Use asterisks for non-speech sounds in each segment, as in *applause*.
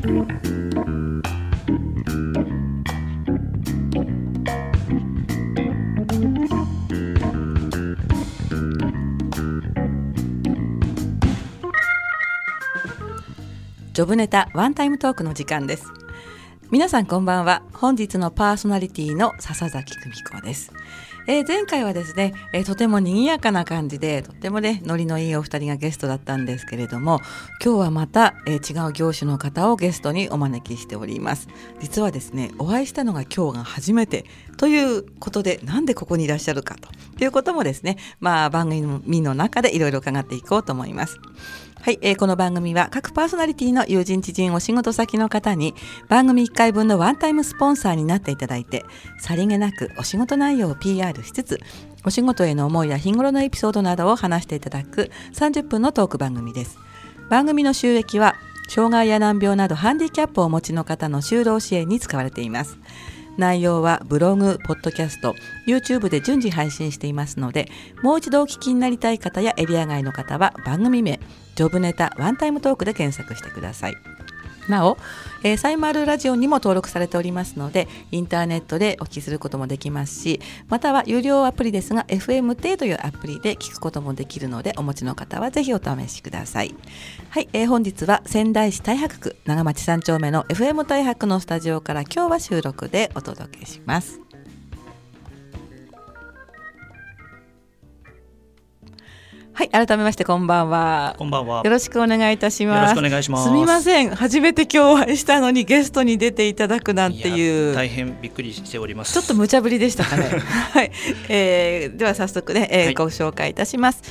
ジョブネタワンタイムトークの時間です。皆さんこんばんは。本日のパーソナリティの笹崎久美子です。えー、前回はですね、えー、とても賑やかな感じでとてもねノリのいいお二人がゲストだったんですけれども今日はまた、えー、違う業種の方をゲストにお招きしております。実はですねお会いしたのが今日が初めてということでなんでここにいらっしゃるかということもですねまあ番組の中でいろいろ伺っていこうと思います。はい、えー、この番組は各パーソナリティの友人知人お仕事先の方に番組1回分のワンタイムスポンサーになっていただいてさりげなくお仕事内容を PR しつつお仕事への思いや日頃のエピソードなどを話していただく30分のトーク番組です。番組の収益は障害や難病などハンディキャップをお持ちの方の就労支援に使われています。内容はブログ、ポッドキャスト、YouTube で順次配信していますので、もう一度お聞きになりたい方やエリア外の方は番組名、ジョブネタワンタイムトークで検索してください。なお、えー、サイマルラジオにも登録されておりますのでインターネットでお聞きすることもできますしまたは有料アプリですが FMT というアプリで聞くこともできるのでお持ちの方はぜひお試しください。はい、えー、本日は仙台市太白区長町3丁目の FM 太白のスタジオから今日は収録でお届けします。はい、改めましてこんばんは。こんばんは。よろしくお願いいたします。よろしくお願いします。すみません、初めて今日お会いしたのにゲストに出ていただくなんていう。大変びっくりしております。ちょっと無茶ぶりでしたかね。*laughs* はい、えー、では早速ね、えー、はい、ご紹介いたします。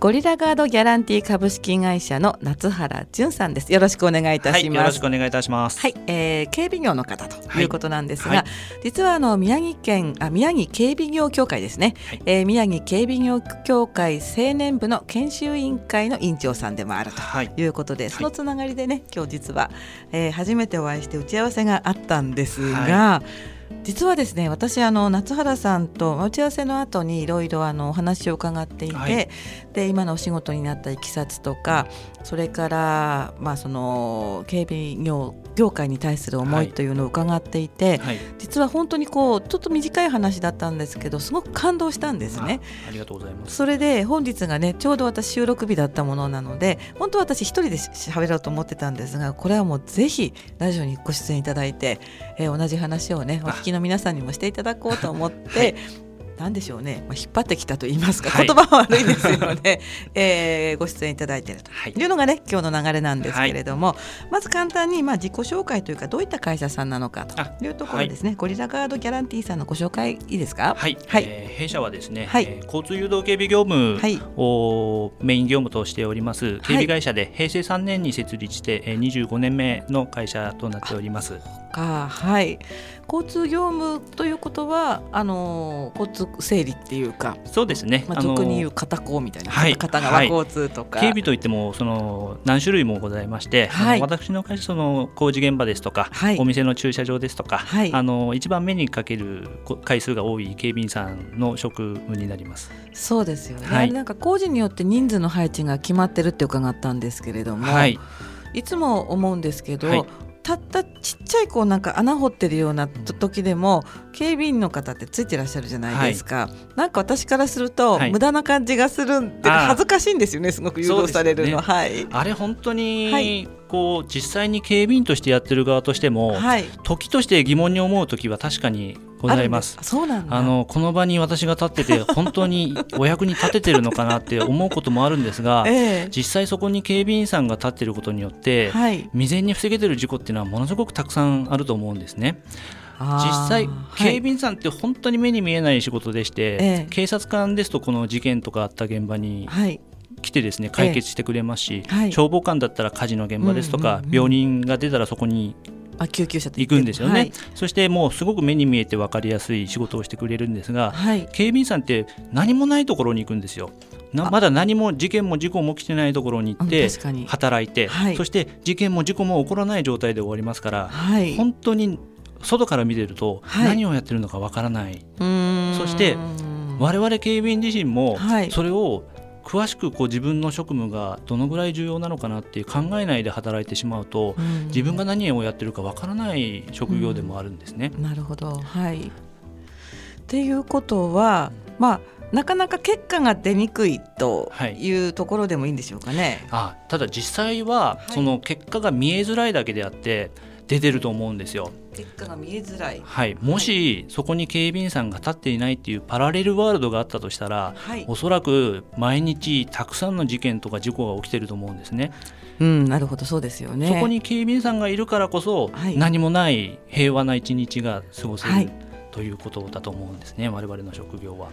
ゴリラガードギャランティ株式会社の夏原淳さんです。よろしくお願いいたします。はい、よろしくお願いいたします。はい、えー、警備業の方ということなんですが、はい、実はあの宮城県あ宮城警備業協会ですね。はい、えー、宮城警備業協会青年部の研修委員会の委員長さんでもあるということで、そのつながりでね、今日実は、えー、初めてお会いして打ち合わせがあったんですが。実はですね私あの夏原さんと打ち合わせの後にいろいろあのお話を伺っていて、はい、で今のお仕事になったいきさつとかそれからまあその警備業業界に対する思いというのを伺っていて、はい、実は本当にこうちょっと短い話だったんですけどすごく感動したんですね。ありがとうございます。それで本日がねちょうど私収録日だったものなので本当は私一人で喋ろうと思ってたんですがこれはもうぜひラジオにご出演いただいて、えー、同じ話をねお聞きの皆さんにもしていただこうと思って、はい。なんでしょうね、まあ、引っ張ってきたと言いますか、はい、言葉は悪いですよね、*laughs* えー、ご出演いただいていると。い。うのがね、今日の流れなんですけれども、はい、まず簡単にまあ自己紹介というかどういった会社さんなのかというところですね、はい、ゴリラガードギャランティーさんのご紹介いいですか？はい、はい。えー、弊社はですね、はい。えー、交通誘導警備業務をメイン業務としております警備会社で平成3年に設立して、えー、25年目の会社となっております。かはい。交通業務ということはあの交通整理っていうかそうですね、まあ、俗に言う片方みたいな、はい、片側交通とか、はい、警備といってもその何種類もございまして、はい、私の会社その工事現場ですとか、はい、お店の駐車場ですとか、はい、あの一番目にかける回数が多い警備員さんの職務になります。そうですよね、はい、なんか工事によって人数の配置が決まってるって伺ったんですけれども、はい、いつも思うんですけど、はい、たったちっちゃいこうなんか穴掘ってるような時でも警備員の方ってついてらっしゃるじゃないですか、はい、なんか私からすると、無駄な感じがするんで恥ずかしいんですよねすごく。誘導されるの、ね、はい、あれ本当に、こう実際に警備員としてやってる側としても、はい、時として疑問に思う時は確かにございます。そうなんあのこの場に私が立ってて *laughs* 本当にお役に立ててるのかなって思うこともあるんですが、えー、実際そこに警備員さんが立ってることによって、はい、未然に防げてる事故っていうのはものすごくたくさんあると思うんですね。実際、警備員さんって本当に目に見えない仕事でして、えー、警察官ですとこの事件とかあった現場に来てですね解決してくれますし、えーはい、消防官だったら火事の現場ですとか、うんうんうん、病人が出たらそこにあ救急車行くんですよね、はい、そしてもうすごく目に見えて分かりやすい仕事をしてくれるんですが、はい、警備員さんって何もないところに行くんですよ。まだ何も事件も事故も起きてないところに行って働いて、はい、そして事件も事故も起こらない状態で終わりますから、本当に外から見てると何をやってるのかわからない、そして我々警備員自身もそれを詳しくこう自分の職務がどのぐらい重要なのかなっていう考えないで働いてしまうと、うん、自分が何をやってるかわからない職業でもあるんですね。うん、なるほど、はい、っていうことは、まあなかなか結果が出にくいというところでもいいんでしょうかね。はい、あただ実際はその結果が見えづらいだけであって、出てると思うんですよ。結果が見えづらい、はい、もし、そこに警備員さんが立っていないっていうパラレルワールドがあったとしたら、はい、おそらく毎日たくさんの事件とか事故が起きてると思うんですね。うん、なるほど。そうですよね。そこに警備員さんがいるからこそ、はい、何もない平和な一日が過ごせる、はい、ということだと思うんですね我々の職業は。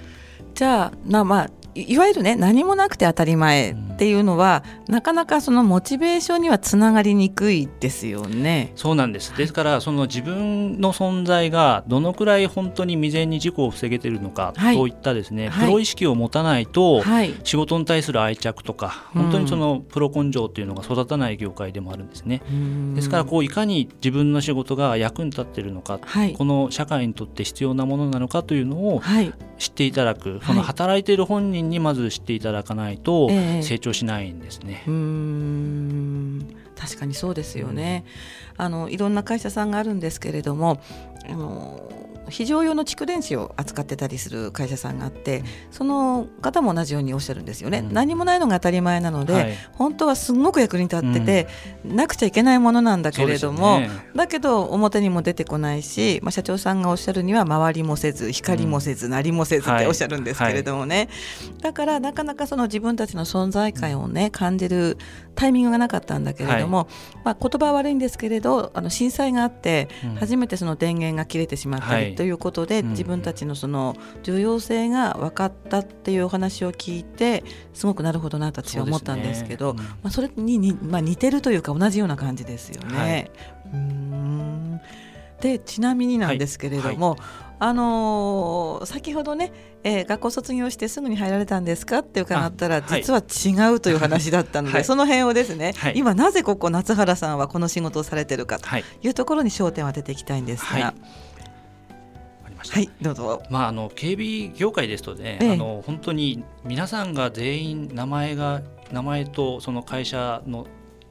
じゃあなまあいわゆるね何もなくて当たり前っていうのは、うん、なかなかそのモチベーションにはつながりにくいですよね。そうなんです。ですからその自分の存在がどのくらい本当に未然に事故を防げているのか、はい、そういったですね、プロ意識を持たないと、はい、仕事に対する愛着とか本当にそのプロ根性っていうのが育たない業界でもあるんですね。ですからこういかに自分の仕事が役に立っているのか、はい、この社会にとって必要なものなのかというのを知っていただく、その働いている本人にまず知っていただかないと成長しないんですね。えー、うん。確かにそうですよね、うん、あのいろんな会社さんがあるんですけれどもあの非常用の蓄電池を扱ってたりする会社さんがあってその方も同じようにおっしゃるんですよね、うん、何もないのが当たり前なので、はい、本当はすごく役に立ってて、うん、なくちゃいけないものなんだけれども、ね、だけど表にも出てこないし、まあ、社長さんがおっしゃるには周りもせず光もせず、鳴りもせずっておっしゃるんですけれどもね、はい。はい、だからなかなかその自分たちの存在感をね感じるタイミングがなかったんだけれども、まあ、言葉は悪いんですけれどあの震災があって初めてその電源が切れてしまったりということで、自分たちのその重要性が分かったっていうお話を聞いてすごくなるほどなと私は思ったんですけど、ね。うん、まあ、それにに、まあ、似てるというか同じような感じですよね。はい、うん。でちなみになんですけれども、はい。はいあのー、先ほどね、えー、学校卒業してすぐに入られたんですかって伺ったら実は違うという話だったので、はい、その辺をですね、はい、今なぜここ夏原さんはこの仕事をされてるかとい。うところに焦点を当てていきたいんですが。はい。はい、どうぞ。まあ、あの警備業界ですとね、ええ、あの本当に皆さんが全員名前が名前とその会社の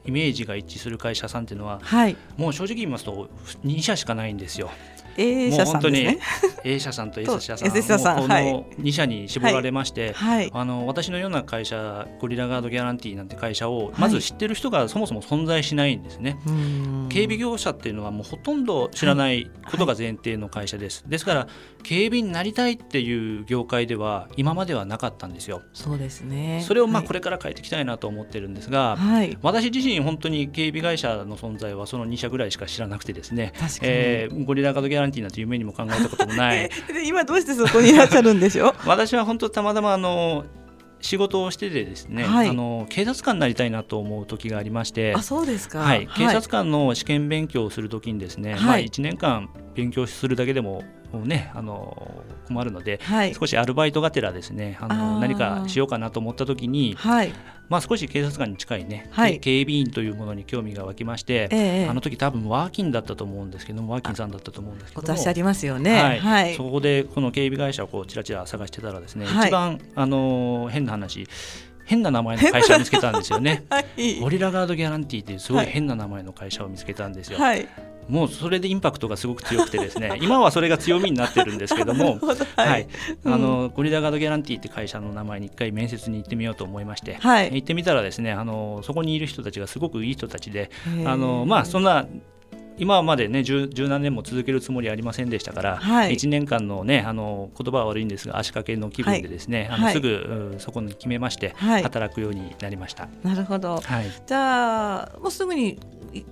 イメージが一致する会社さんっていうのは、はい、もう正直言いますと2社しかないんですよ。A 社さんですね。A 社さんと S 社さん、S 社さんこの2社に絞られまして、はい、あの私のような会社ゴリラガードギャランティーなんて会社をまず知ってる人がそもそも存在しないんですね。警備業者っていうのはもうほとんど知らないことが前提の会社です。ですから警備になりたいっていう業界では今まではなかったんですよ。そうですね。それをまあこれから変えていきたいなと思ってるんですが、はい、私自身本当に警備会社の存在はその2社ぐらいしか知らなくてですね。えー、ゴリラガードギャランティーなんて夢にも考えたこともない。*laughs* 今どうしてそこにいらっしゃるんでしょ？う *laughs* 私は本当たまたまあの仕事をしててですね、はい、あの警察官になりたいなと思う時がありましてあそうですか、はい、警察官の試験勉強をする時にですね、はい、まあ、1年間勉強するだけでもね、あの困るので、はい、少しアルバイトがてらですねあの何かしようかなと思った時に、はい、まあ、少し警察官に近いね、はい、警備員というものに興味が湧きまして、えー、あの時多分ワーキンだったと思うんですけどもワーキンさんだったと思うんですけどもありますよね、はい。そこでこの警備会社をこうちらちら探してたらですね、一番あの変な話変な名前の会 *laughs* 社を見つけたんですよね。はい、ゴリラガードギャランティーっていうすごい。変な名前の会社を見つけたんですよ。はい、もうそれでインパクトがすごく強くてですね *laughs* 今はそれが強みになってるんですけども *laughs* はい、あのゴリラガードギャランティーって会社の名前に一回面接に行ってみようと思いまして、はい、行ってみたらですねあのそこにいる人たちがすごくいい人たちであのまあそんな今までね十何年も続けるつもりありませんでしたから、はい、1年間のねあの言葉は悪いんですが足掛けの気分でですね、はい、あのすぐ、そこに決めまして、働くようになりました。なるほど、じゃあもうすぐに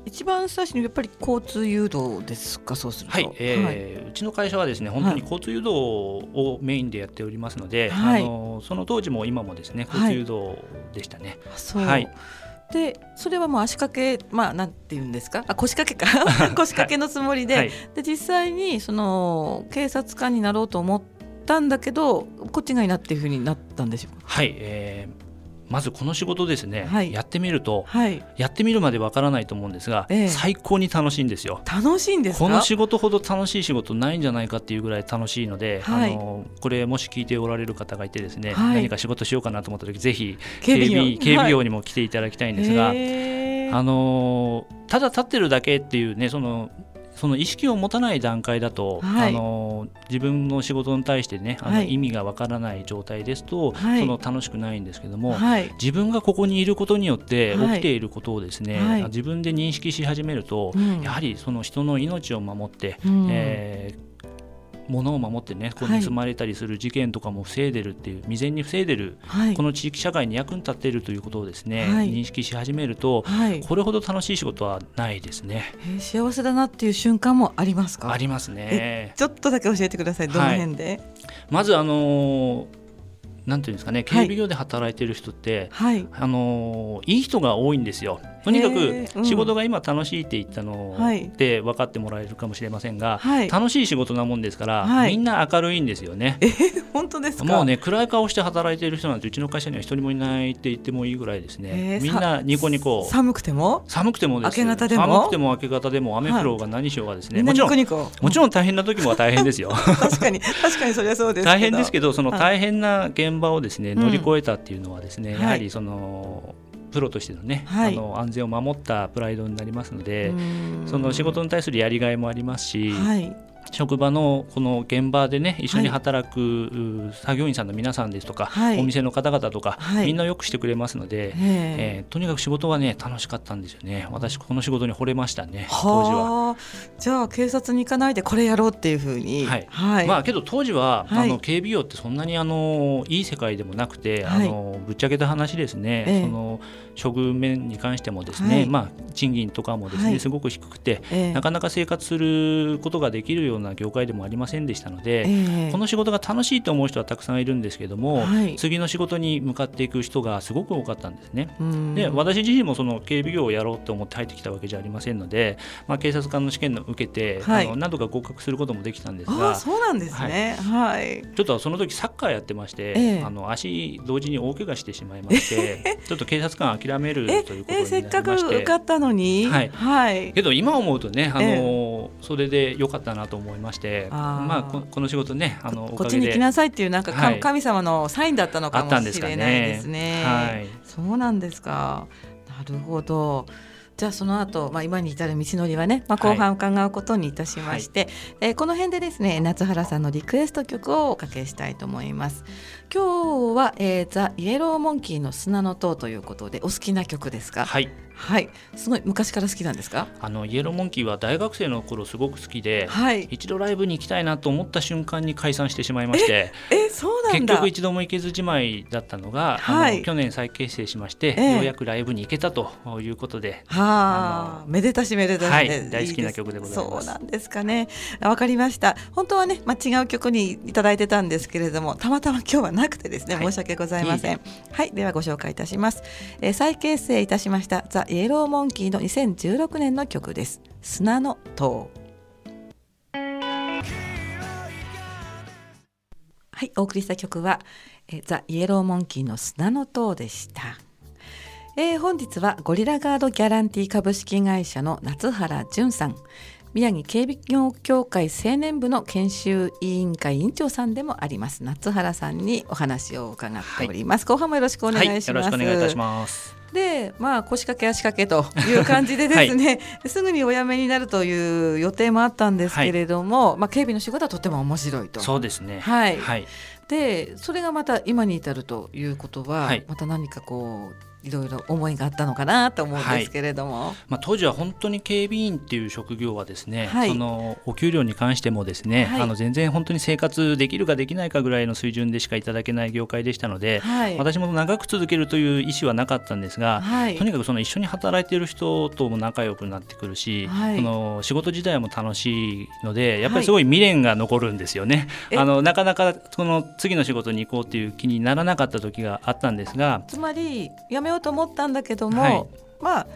一番最初にやっぱり交通誘導ですかそうするはい、えー、うちの会社はですね本当に交通誘導をメインでやっておりますので、あのその当時も今もですね交通誘導でしたね。はいでそれはもう足掛けまあなんて言うんですか？あ腰掛けか。腰掛けのつもりで。はい、で実際にその警察官になろうと思ったんだけどこっちがいいなっていうふうになったんでしょうか？はい、えーまずこの仕事ですね、はい、やってみると、はい、やってみるまでわからないと思うんですが、えー、最高に楽しいんですよ。楽しいんですこの仕事ほど楽しい仕事ないんじゃないかっていうぐらい楽しいので、はい、あのこれもし聞いておられる方がいてですね、何か仕事しようかなと思った時ぜひ警備警備業にも来ていただきたいんですが、あのただ立ってるだけっていうねそのその意識を持たない段階だと、はい、あの自分の仕事に対してねあの、意味がわからない状態ですと、はい、その楽しくないんですけども、自分がここにいることによって起きていることをですね、自分で認識し始めると、うん、やはりその人の命を守って、うん、えー物を守ってねこう盗まれたりする事件とかも防いでるっていう、未然に防いでる、はい、この地域社会に役に立っているということをですね、はい、認識し始めると、はい、これほど楽しい仕事はないですね、えー、幸せだなっていう瞬間もありますか？ありますね。ちょっとだけ教えてくださいどの辺で、まずあのーなんていうんですかね警備業で働いてる人って、はい、あのいい人が多いんですよ。とにかく仕事が今楽しいって言ったので分かってもらえるかもしれませんが、はい、楽しい仕事なもんですから、はい、みんな明るいんですよね。え本当ですもうね暗い顔して働いてる人なんてうちの会社には一人もいないって言ってもいいぐらいですね。みんなニコニコ。寒くても？寒くてもです。明け方でも？寒くても明け方でも雨降ろうが何しようがですね、もちろんもちろん大変な時も大変ですよ。確かに確かにそれはそうです *laughs* 大変ですけどその大変な現場をですね、乗り越えたっていうのはですね、やはりそのプロとしてのね、はい、あの安全を守ったプライドになりますのでその仕事に対するやりがいもありますし、はい、職場のこの現場でね一緒に働く作業員さんの皆さんですとか、はい、お店の方々とか、はい、みんなよくしてくれますので、え。ー、とにかく仕事はね楽しかったんですよね。私この仕事に惚れましたね当時は。じゃあ警察に行かないでこれやろうっていうふうに。はい、はい、まあけど当時は、あの警備業ってそんなにあのいい世界でもなくて、あのぶっちゃけた話ですね、えー、その処遇面に関してもですね、まあ賃金とかもですね、すごく低くて、えー、なかなか生活することができるような業界でもありませんでしたので、えー、この仕事が楽しいと思う人はたくさんいるんですけども、はい、次の仕事に向かっていく人がすごく多かったんですね。で私自身もその警備業をやろうと思って入ってきたわけじゃありませんので、まあ、警察官の試験を受けて、はい、あの何度か合格することもできたんですがそうなんですね、はい、ちょっとその時サッカーやってまして、えー、あの足同時に大怪我してしまいまして *laughs* ちょっと警察官諦めるということになりまして、えー、せっかく受かったのに、はい。はい、けど今思うとねあの、それで良かったなと思いまして、まあこの仕事ねあのこっちに来なさいっていうなんか、はい、神様のサインだったのかもしれないですね。はい、そうなんですか。なるほど。じゃあその後、まあ今に至る道のりはね、まあ、後半伺うことにいたしまして、はい、えー、この辺でですね夏原さんのリクエスト曲をおかけしたいと思います。今日は、えー、ザ・イエローモンキーの砂の塔ということでお好きな曲ですか？はい。はい、すごい昔から好きなんですか？あのイエローモンキーは大学生の頃すごく好きで、はい、一度ライブに行きたいなと思った瞬間に解散してしまいましてえそうなん結局一度も行けずじまいだったのが、はい、あの去年再結成しまして、えようやくライブに行けたということで、はあ、めでたしめでたし、はい、大好きな曲でございます。そうなんですかね。わかりました。本当はね、まあ、違う曲にいただいてたんですけれどもたまたま今日はなくてですね申し訳ございません。はい、ではご紹介いたします、えー、再結成いたしましたザ・イエローモンキーの2016年の曲です。砂の塔。はいお送りした曲はえザ・イエローモンキーの砂の塔でした。えー、本日はゴリラガードギャランティ株式会社の夏原淳さん。宮城警備業協会青年部の研修委員会委員長さんでもあります。夏原さんにお話を伺っております、はい、後半もよろしくお願いします、はい、よろしくお願いいたします。でまあ腰掛け足掛けという感じでですね、*laughs* はい、すぐにお辞めになるという予定もあったんですけれども、はい、まあ、警備の仕事はとても面白いと。そうですね。はい、はい、でそれがまた今に至るということは、また何かこういろいろ思いがあったのかなと思うんですけれども、はい、まあ、当時は本当に警備員っていう職業はですね、はい、そのお給料に関してもですね、はい、あの全然本当に生活できるかできないかぐらいの水準でしかいただけない業界でしたので、私も長く続けるという意思はなかったんですが、とにかくその一緒に働いている人とも仲良くなってくるし、その仕事自体も楽しいのでやっぱりすごい未練が残るんですよね。あのなかなかその次の仕事に行こうという気にならなかった時があったんですがつまり辞めようと思ったんだけども、はい、まあ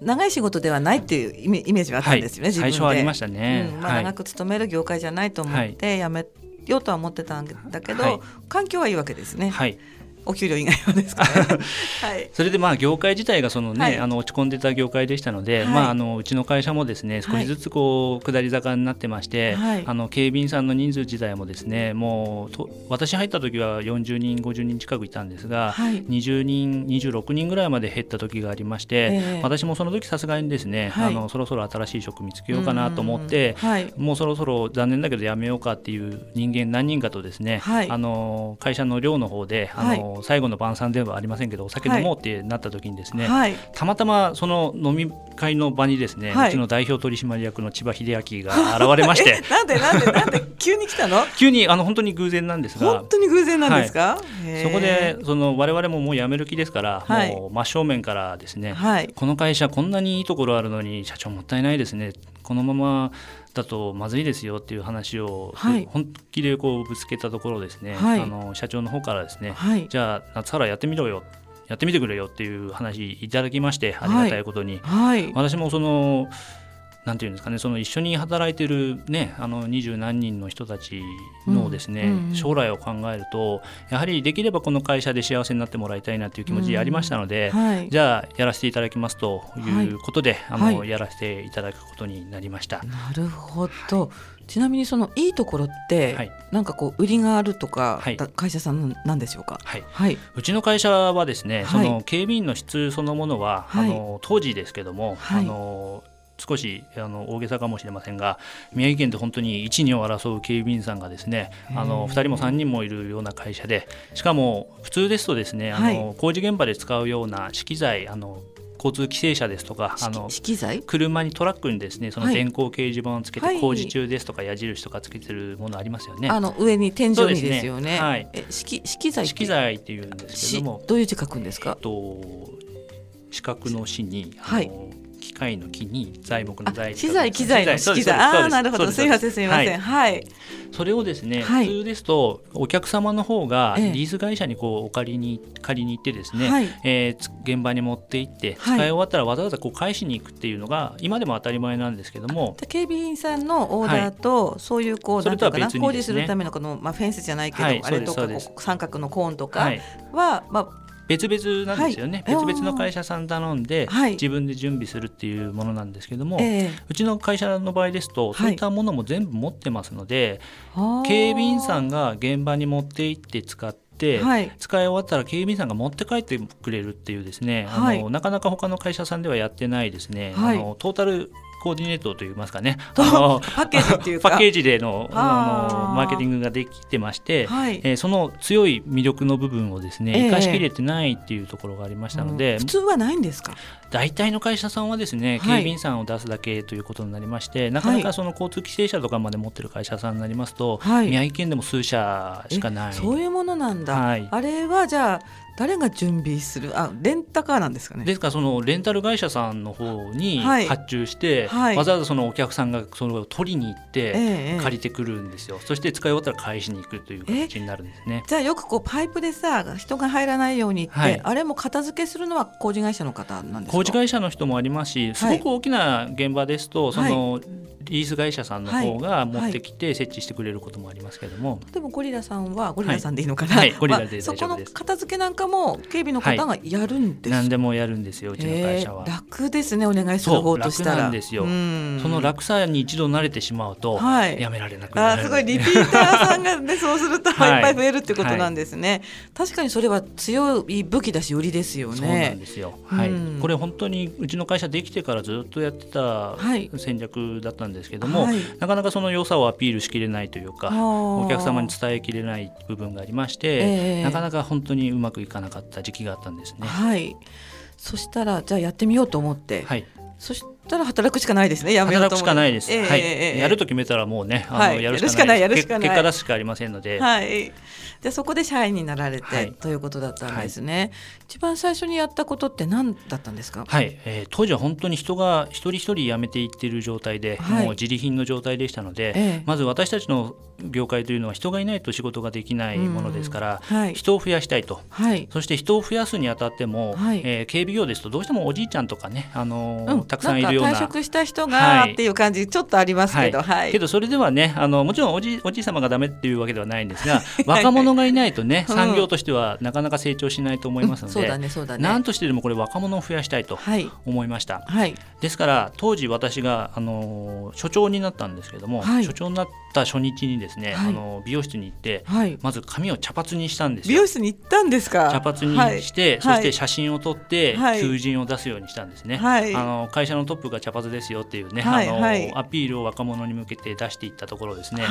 長い仕事ではないっていうイメージはあったんですよね、はい、最初はありましたね、うん、まあ、長く勤める業界じゃないと思って辞めようとは思ってたんだけど、はい、環境はいいわけですね。はいお給料以外はですか、ね、*laughs* はい、それでまあ業界自体がそのね、はい、あの落ち込んでた業界でしたので、はい、まああのうちの会社もですね少しずつこう下り坂になってまして、はい、あの警備員さんの人数自体もですねもうと私入った時は40人50人近くいたんですが、はい、20人26人ぐらいまで減った時がありまして、えー、私もその時さすがにですね、あのそろそろ新しい職見つけようかなと思って、もうそろそろ残念だけどやめようかっていう人間何人かとですね、あの会社の寮の方であの、最後の晩餐ではありませんけどお酒飲もうってなった時にですね、はい、たまたまその飲み会の場にですね、はい、うちの代表取締役の千葉秀明が現れまして。*laughs* なんでなんでなんで急に来たの？急にあの本当に偶然なんですが。本当に偶然なんですか、はい、そこでその我々ももう辞める気ですから、もう真正面からですね、この会社こんなにいいところあるのに社長もったいないですね。このままだとまずいですよっていう話を、はい、本気でこうぶつけたところですね、はい、あの社長の方からですね、はい、じゃあ夏原やってみろよ。やってみてくれよっていう話いただきましてありがたいことに、私もそのなんていうんですかねその一緒に働いてるねあの二十何人の人たちのですね、うんうん、将来を考えるとやはりできればこの会社で幸せになってもらいたいなという気持ちありましたので、うんはい、じゃあやらせていただきますとい。うことで、はい、あの、はい、やらせていただくことになりました。なるほど、ちなみにそのいいところって、はい、なんかこう売りがあるとか、はい、会社さんなんでしょうか、はい。はい、うちの会社はですね、その警備員の質そのものは、あの当時ですけども、あの少しあの大げさかもしれませんが宮城県で本当に1、2を争う警備員さんがですねあの2人も3人もいるような会社でしかも普通ですとですねあの、工事現場で使うような資機材あの交通規制車ですとかあの車にトラックにですねその電光掲示板をつけて工事中ですとか矢印とかつけてるものありますよね。あの上に天井にですよね。はい。資機材資機材っていうんですけどもどういう字書くんですか？えっと四角の死にはい。機械の木に材木の材資材機材の機材ああなるほど。すみませんすみません。はい、それをですね、普通ですとお客様の方がリース会社にこうお借りに借りに行ってですね、はえ現場に持って行って使い終わったらわざわざこう返しに行くっていうのが今でも当たり前なんですけども警備員さんのオーダーと、そういうこうなんていうかな工事するためのこの、まあ、フェンスじゃないけど、あれとか三角のコーンとかは、まあ別々なんですよね、はい、別々の会社さん頼んで、はい、自分で準備するっていうものなんですけども、えー、うちの会社の場合ですとそういったものも全部持ってますので、はい、警備員さんが現場に持って行って使ってはい、使い終わったら警備員さんが持って帰ってくれるっていうですね、はい、あのなかなか他の会社さんではやってないですね、はい、あのトータルコーディネートといいますかね。*laughs* パッケージっていうパッケージでの *laughs* あ。のマーケティングができてまして、はい、えー、その強い魅力の部分をですね、えー、生かしきれてないっていうところがありましたので、うん、普通はないんですか？大体の会社さんはですね警備員さんを出すだけということになりまして、はい、なかなかその交通規制車とかまで持ってる会社さんになりますと、はい、宮城県でも数社しかない。そういうものなんだ、はい、あれはじゃあ誰が準備する？あレンタカーなんですかね。ですからそのレンタル会社さんの方に発注して、はい、わざわざそのお客さんがそれを取りに行って借りてくるんですよ、ええ、そして使い終わったら返しに行くという形になるんですね。じゃあよくこうパイプでさ人が入らないようにって、はい、あれも片付けするのは工事会社の方なんですか？工事会社の人もありますしすごく大きな現場ですと、その、リース会社さんの方が持ってきて設置してくれることもありますけども、でもゴリラさんはゴリラさんでいいのかな、はい、ゴリラでそこの片付けなんかも警備の方がやるんです、何でもやるんですようちの会社は、楽ですねお願いする方としたら。楽なんですよその楽さに一度慣れてしまうと、やめられなくなる、あすごいリピーターさんがねそうすると *laughs* い。っぱい増えるってことなんですね、確かにそれは強い武器だし売りですよね。そうなんですよ。はい、これ本当にうちの会社できてからずっとやってた戦略だったんですけども、なかなかその良さをアピールしきれないというかお客様に伝えきれない部分がありまして、えー、なかなか本当にうまくいかなかった時期があったんですね。はい、そしたらじゃあやってみようと思って、はい、そしたら働くしかないですね。やめ働くしかないです。えー、はい、えー、やると決めたらもうね、あの、はい、やるしかない。やるしかない。結果出すしかありませんので。はい。でそこで社員になられて、はい、ということだったんですね、はい、一番最初にやったことって何だったんですか？はい、えー、当時は本当に人が一人一人辞めていっている状態で、はい、もう自利品の状態でしたので、ええ、まず私たちの業界というのは人がいないと仕事ができないものですから、はい、人を増やしたいと、はい、そして人を増やすにあたっても、はい、えー、警備業ですとどうしてもおじいちゃんとかね、あのーうん、たくさんいるよような。退職した人がっていう感じちょっとありますけど、はい、けどそれではねあのもちろんおじおじい様がダメっていうわけではないんですが若者がいないとね産業としてはなかなか成長しないと思いますので、うん、そうだねそうだね。何としてでもこれ若者を増やしたいと思いました、はい、ですから当時私があの所長になったんですけども、所長になった初日にですね、あの美容室に行って、まず髪を茶髪にしたんです美容室に行ったんですか？茶髪にして、そして写真を撮って、求人を出すようにしたんですね、あの会社のトップが茶髪ですよっていうね、あのアピールを若者に向けて出していったところですね、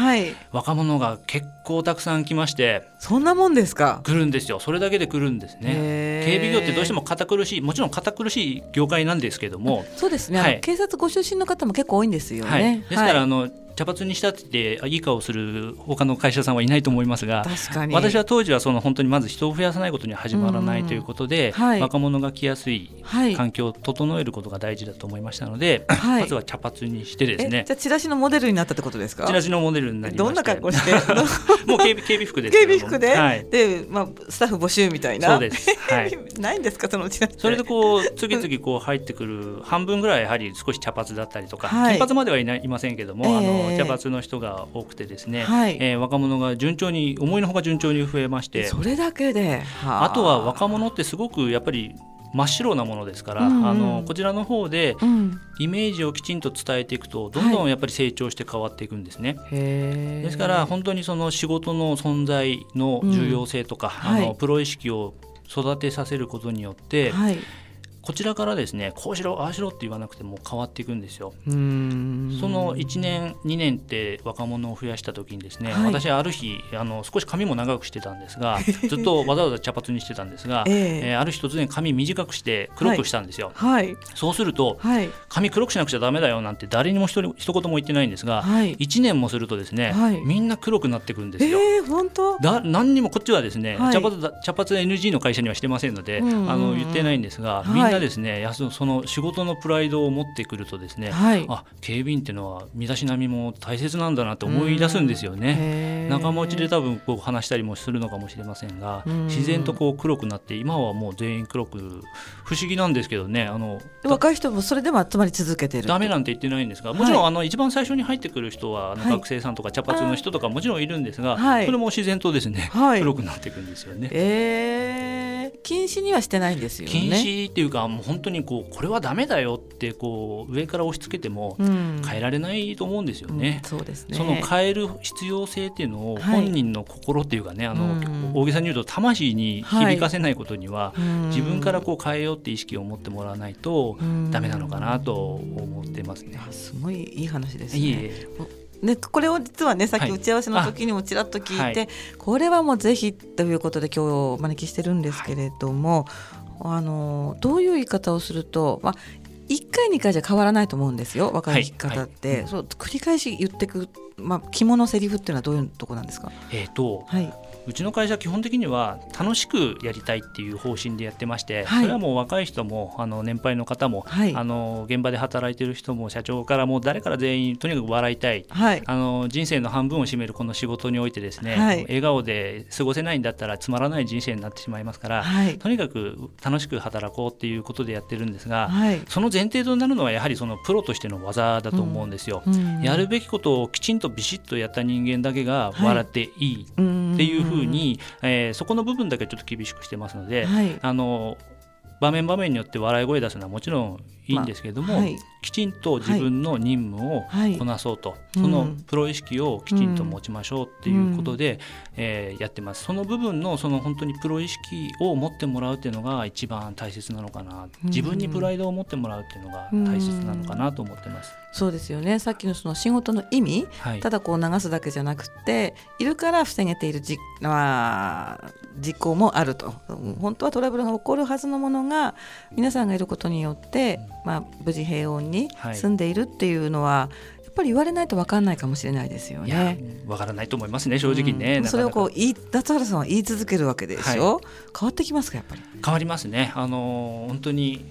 若者が結構たくさん来ましてそんなもんですか？来るんですよ。それだけで来るんですね。警備業ってどうしても堅苦しいもちろん堅苦しい業界なんですけどもそうですね、はい、警察ご出身の方も結構多いんですよね、はい、ですから、あの茶髪にしたっていい顔する他の会社さんはいないと思いますが私は当時はその本当にまず人を増やさないことには始まらないということで、はい、若者が来やすい環境を整えることが大事だと思いましたので、はい、*laughs* まずは茶髪にしてですね。じゃチラシのモデルになったってことですか？チラシのモデルになりまどんな格好して？*laughs* もう警備警備服です警備服で、はい、で、まあ、スタッフ募集みたいな？そうです、はい、*laughs* ないんですかそのチラシそれでこう次々こう入ってくる半分ぐらいやはり少し茶髪だったりとか、金髪まではいないませんけども、えー、あの茶髪の人が多くてですね、はい、えー、若者が順調に思いのほか順調に増えましてそれだけであ。とは若者ってすごくやっぱり真っ白なものですから、うんうん、あのこちらの方でイメージをきちんと伝えていくとどんどんやっぱり成長して変わっていくんですね。はい、ですから本当にその仕事の存在の重要性とか、うん、あのプロ意識を育てさせることによって、はい、こちらからですねこうしろああしろって言わなくても変わっていくんですよ。その1年2年って若者を増やした時にですね、はい、私はある日あの少し髪も長くしてたんですが *laughs* ずっとわざわざ茶髪にしてたんですが、*laughs* えー、えー、ある日突然髪短くして黒くしたんですよ。はい、そうすると、はい、髪黒くしなくちゃだめだよなんて誰にも一人一言も言ってないんですが、はい、1年もするとですね、はい、みんな黒くなってくんですよ。えー、本当？だ何にもこっちはですね、茶髪茶髪 NG の会社にはしてませんので、あの言ってないんですがみんなですね、はい、その仕事のプライドを持ってくるとですね、はい、あ警備員っていうのは身だしなみも大切なんだなって思い出すんですよね。仲間内で多分こう話したりもするのかもしれませんが自然とこう黒くなって今はもう全員黒く不思議なんですけどねあの若い人もそれでも集まり続けてる。ダメなんて言ってないんですがもちろん、はい、あの一番最初に入ってくる人はあの学生さんとか茶髪の人とかもちろんいるんですが、はい、それも自然とですね、黒くなっていくんですよね。えー。禁止にはしてないんですよね。禁止っていうかもう本当にこうこれはダメだよってこう上から押し付けても変えられないと思うんですよね。うんうん、そうですね。その変える必要性っていうのを本人の心っていうかね、はい、あの、大げさに言うと魂に響かせないことには、はい、自分からこう変えようって意識を持ってもらわないとダメなのかなと思ってますね。すごいいい話ですね。いえ。ね、これを実はねさっき打ち合わせの時にもちらっと聞いて、はい、これはもうぜひということで今日お招きしてるんですけれども、はい、あのどういう言い方をすると、まあ、1回2回じゃ変わらないと思うんですよ若い方って、はいはい、そう繰り返し言ってく、まあ、肝のセリフっていうのはどういうとこなんですか、えーとはい、うちの会社基本的には楽しくやりたいっていう方針でやってまして、はい、それはもう若い人もあの年配の方も、はい、あの現場で働いてる人も社長からもう誰から全員とにかく笑いたい、はい、あの人生の半分を占めるこの仕事においてですね、笑顔で過ごせないんだったらつまらない人生になってしまいますから、とにかく楽しく働こうっていうことでやってるんですが、その前提となるのはやはりそのプロとしての技だと思うんですよ。うんうん、やるべきことをきちんとビシッとやった人間だけが笑っていいっていうふうに、えー、そこの部分だけちょっと厳しくしてますので、はい、あの場面場面によって笑い声出すのはもちろんいいんですけれども、まあはい、きちんと自分の任務をこなそうと、はい、そのプロ意識をきちんと持ちましょうっていうことで、うん、えー、やってます。その部分のその本当にプロ意識を持ってもらうっていうのが一番大切なのかな、自分にプライドを持ってもらうっていうのが大切なのかなと思ってます。そうですよね。さっきのその仕事の意味、はい、ただこう流すだけじゃなくているから防げているじ、まあ、実行もあると。本当はトラブルが起こるはずのものが皆さんがいることによって、まあ、無事平穏に住んでいるっていうのは、やっぱり言われないと分かんないかもしれないですよね。分からないと思いますね正直ね、うん、それをこう言い夏原さんは言い続けるわけでしょ、はい、変わってきますかやっぱり？変わりますね。あの本当に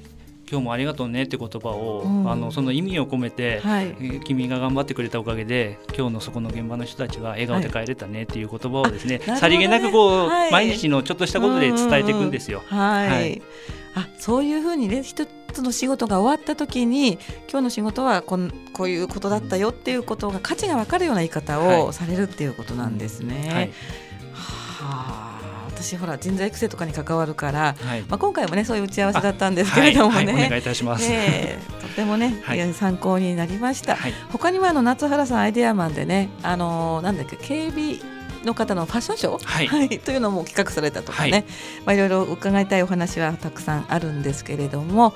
今日もありがとうねって言葉を、うん、あのその意味を込めて、はい、え君が頑張ってくれたおかげで今日のそこの現場の人たちは笑顔で帰れたねっていう言葉をですね、はい、さりげなくこう、はい、毎日のちょっとしたことで伝えていくんですよ。はい、あそういうふうにね一つの仕事が終わった時に今日の仕事はこんこういうことだったよっていうことが価値が分かるような言い方をされるっていうことなんですね。はい、はあ私ほら人材育成とかに関わるから、はい、まあ、今回もねそういう打ち合わせだったんですけれどもね、はい、お願いいたします、えー、とてもね、参考になりました、他にもあの夏原さんアイデアマンでねあのー、なんだっけ警備の方のファッションショー、はい、はい、というのも企画されたとかね、はい、まあ、いろいろ伺いたいお話はたくさんあるんですけれども、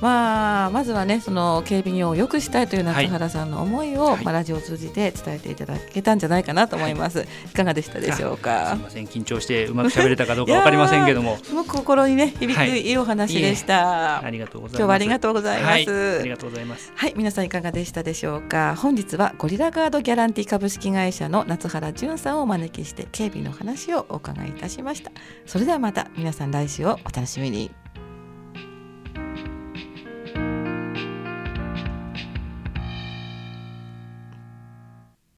まあ、まずはねその警備業を良くしたいという夏原さんの思いを、はい、まあ、ラジオを通じて伝えていただけたんじゃないかなと思います、はい、いかがでしたでしょうか？すみません。緊張してうまく喋れたかどうかわ *laughs* かりませんけども。すごく心にね響くい。いお話でした、ありがとうございます。今日はありがとうございます、ありがとうございます。はい皆さんいかがでしたでしょうか？本日はゴリラガードギャランティ株式会社の夏原淳さんをお招きして警備の話をお伺いいたしました。それではまた皆さん来週をお楽しみに